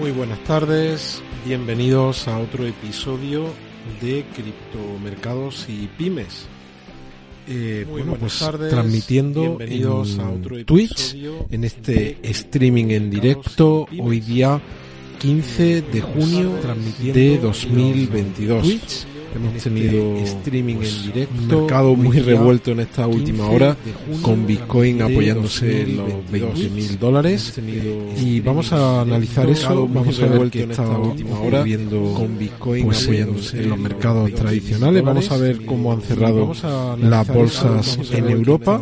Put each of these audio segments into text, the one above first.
Muy buenas tardes, bienvenidos a otro episodio de Criptomercados y Pymes. Eh, Muy bueno, pues tardes, transmitiendo bienvenidos en a otro Twitch, en este streaming en directo, hoy día 15 de junio de 2022. Twitch, Hemos este tenido streaming pues, en directo, un mercado muy revuelto en esta última 15 hora, con Bitcoin apoyándose en los 2022. 20 mil dólares. Y vamos a analizar eso, vamos a ver qué está hora viendo con Bitcoin pues, apoyándose en los mercados 20 tradicionales. Vamos a ver cómo han cerrado las bolsas en Europa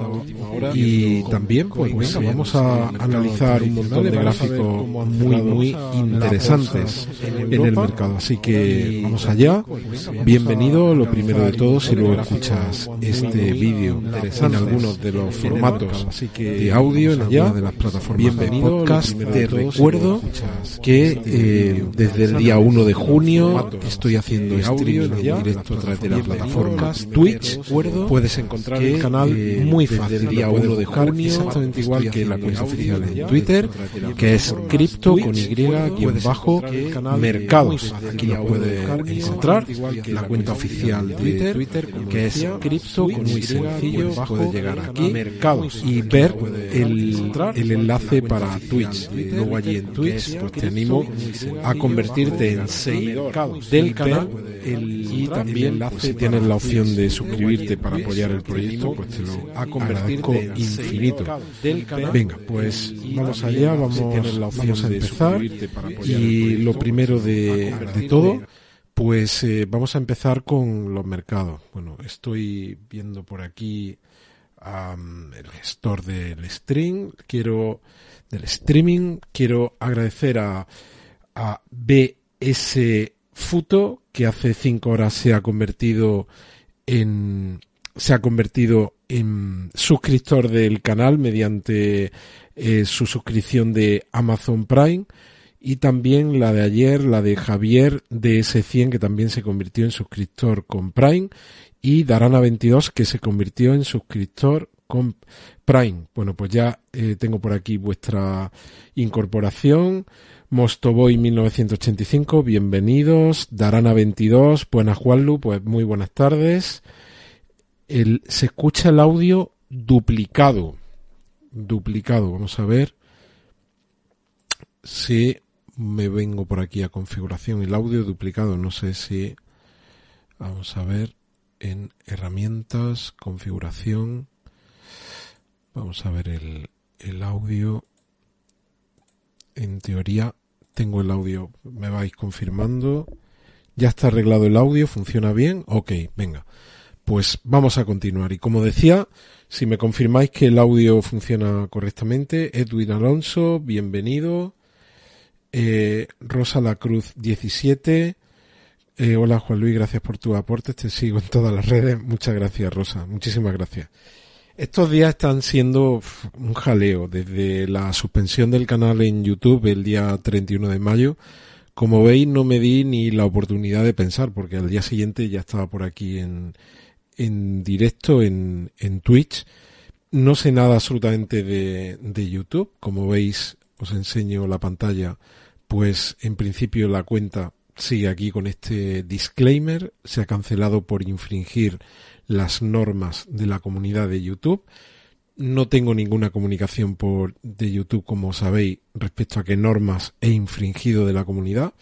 y también pues vamos a analizar un montón de gráficos muy muy interesantes en el mercado. Así que vamos allá. también, Bienvenido, lo primero de todo, si luego escuchas este vídeo en algunos de los formatos de audio en vamos a allá hablar de las plataformas de podcast. Te recuerdo que este eh, desde el día 1 de junio estoy haciendo streaming en directo a través de la plataforma Twitch. Puedes encontrar el canal eh, muy desde fácil. el día Lo puedes 1 de junio, exactamente igual que la cuenta oficial en Twitter, la que es cripto con y bajo mercados. Aquí Lo lo puedes encontrar, la la cuenta oficial de Twitter, como que es cripto con muy sencillo. bajo, Puedes llegar aquí mercados y ver el, el enlace la para Twitch. Luego allí en Twitter, Twitch pues te animo a convertirte en seguidor del canal el- y también pues, si tienes la opción de suscribirte para apoyar el proyecto pues te lo agradezco infinito. Venga, pues vamos allá, vamos, vamos a empezar. Y lo primero de, de convertirte todo, pues eh, vamos a empezar con los mercados. Bueno, estoy viendo por aquí am, el gestor del stream, quiero del streaming, quiero agradecer a, a BS Futo que hace cinco horas se ha convertido en se ha convertido en suscriptor del canal mediante eh, su suscripción de Amazon Prime y también la de ayer, la de Javier DS100 que también se convirtió en suscriptor con Prime y Darana22 que se convirtió en suscriptor con Prime. Bueno, pues ya eh, tengo por aquí vuestra incorporación. Mostoboy 1985, bienvenidos. Darana22, buenas Juanlu, pues muy buenas tardes. Se escucha el audio duplicado. Duplicado, vamos a ver si me vengo por aquí a configuración. El audio duplicado, no sé si. Vamos a ver en herramientas, configuración. Vamos a ver el, el audio. En teoría tengo el audio, me vais confirmando. Ya está arreglado el audio, funciona bien. Ok, venga. Pues vamos a continuar. Y como decía, si me confirmáis que el audio funciona correctamente, Edwin Alonso, bienvenido. Eh, Rosa La Cruz 17. Eh, hola Juan Luis, gracias por tu aporte. Te sigo en todas las redes. Muchas gracias, Rosa. Muchísimas gracias. Estos días están siendo un jaleo desde la suspensión del canal en YouTube el día 31 de mayo. Como veis, no me di ni la oportunidad de pensar porque al día siguiente ya estaba por aquí en, en directo en, en Twitch. No sé nada absolutamente de, de YouTube. Como veis, os enseño la pantalla. Pues en principio la cuenta sigue aquí con este disclaimer. Se ha cancelado por infringir las normas de la comunidad de YouTube. No tengo ninguna comunicación por de YouTube, como sabéis, respecto a qué normas he infringido de la comunidad.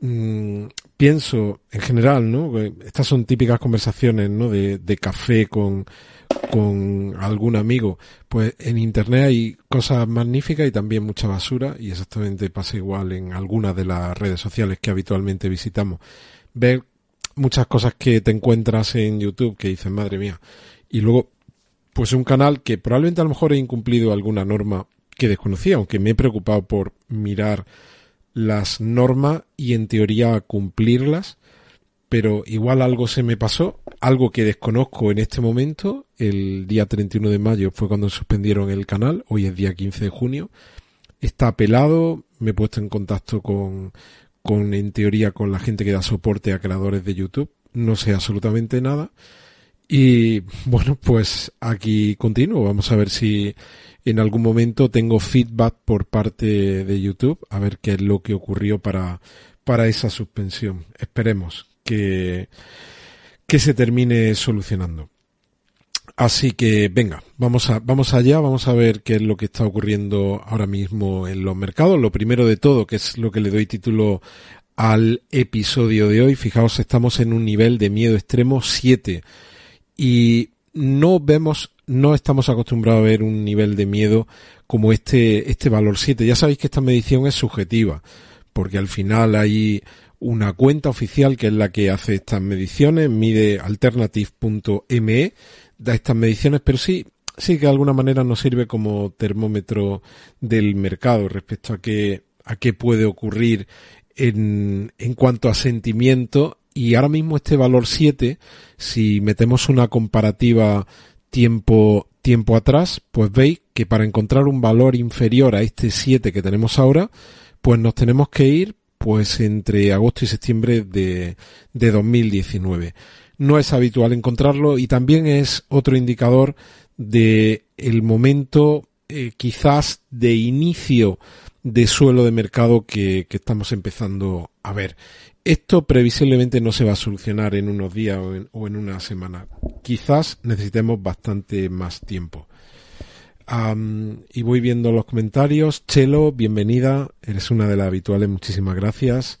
Mm, pienso, en general, ¿no? Estas son típicas conversaciones, ¿no? De, de café con, con algún amigo, pues en Internet hay cosas magníficas y también mucha basura y exactamente pasa igual en algunas de las redes sociales que habitualmente visitamos. Ver muchas cosas que te encuentras en YouTube que dices, madre mía. Y luego, pues un canal que probablemente a lo mejor he incumplido alguna norma que desconocía, aunque me he preocupado por mirar las normas y en teoría cumplirlas, pero igual algo se me pasó, algo que desconozco en este momento. El día 31 de mayo fue cuando suspendieron el canal, hoy es día 15 de junio. Está pelado, me he puesto en contacto con, con en teoría con la gente que da soporte a creadores de YouTube, no sé absolutamente nada. Y bueno, pues aquí continúo. Vamos a ver si en algún momento tengo feedback por parte de YouTube, a ver qué es lo que ocurrió para, para esa suspensión. Esperemos que, que se termine solucionando. Así que venga, vamos a, vamos allá, vamos a ver qué es lo que está ocurriendo ahora mismo en los mercados. Lo primero de todo, que es lo que le doy título al episodio de hoy, fijaos, estamos en un nivel de miedo extremo 7 y no vemos, no estamos acostumbrados a ver un nivel de miedo como este, este valor 7. Ya sabéis que esta medición es subjetiva, porque al final hay una cuenta oficial que es la que hace estas mediciones, mide alternative.me, da estas mediciones, pero sí, sí que de alguna manera nos sirve como termómetro del mercado respecto a qué, a qué puede ocurrir en, en cuanto a sentimiento y ahora mismo este valor 7, si metemos una comparativa tiempo, tiempo atrás, pues veis que para encontrar un valor inferior a este 7 que tenemos ahora, pues nos tenemos que ir pues entre agosto y septiembre de, de 2019. No es habitual encontrarlo y también es otro indicador de el momento eh, quizás de inicio de suelo de mercado que, que estamos empezando a ver. Esto previsiblemente no se va a solucionar en unos días o en, o en una semana. Quizás necesitemos bastante más tiempo. Y voy viendo los comentarios. Chelo, bienvenida. Eres una de las habituales. Muchísimas gracias.